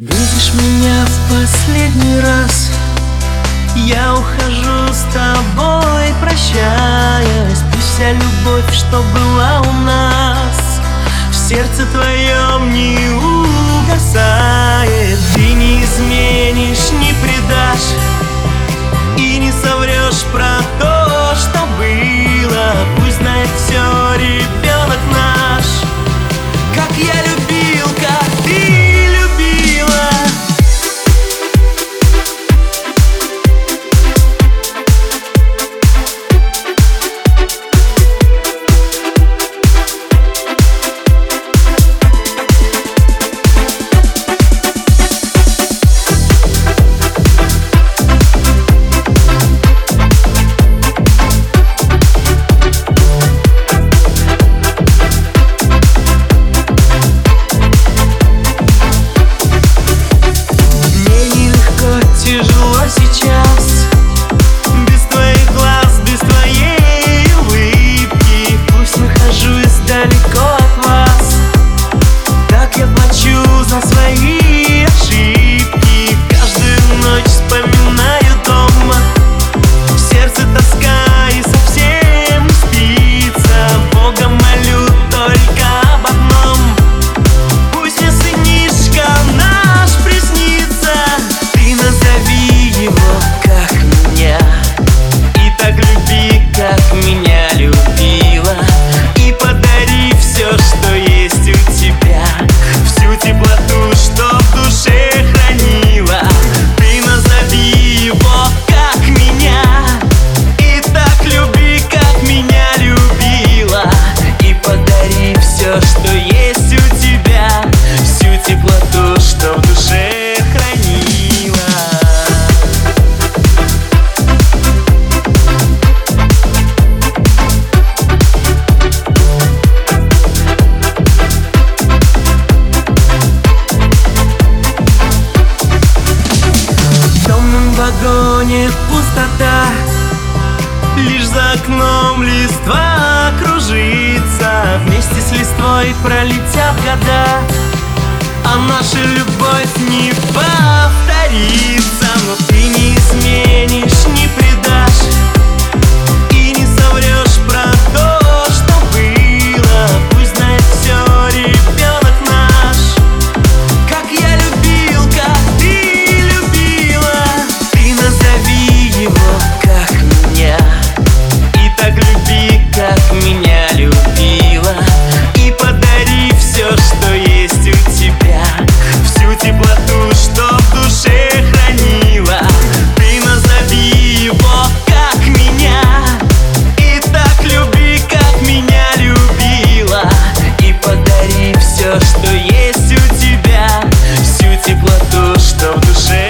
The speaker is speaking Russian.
Видишь меня в последний раз? Я ухожу с тобой, прощаясь. Пусть вся любовь, что была у нас В сердце твоем не уйдет Вагоне пустота. Лишь за окном листва кружится Вместе с листвой пролетят года. А наша любовь не повторится. есть у тебя Всю теплоту, что в душе.